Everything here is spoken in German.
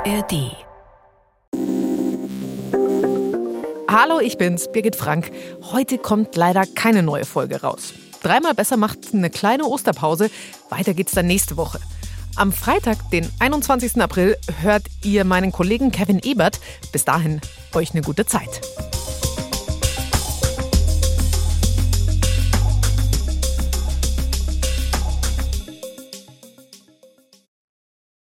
ARD. Hallo, ich bin's, Birgit Frank. Heute kommt leider keine neue Folge raus. Dreimal besser macht eine kleine Osterpause. Weiter geht's dann nächste Woche. Am Freitag, den 21. April, hört ihr meinen Kollegen Kevin Ebert. Bis dahin, euch eine gute Zeit.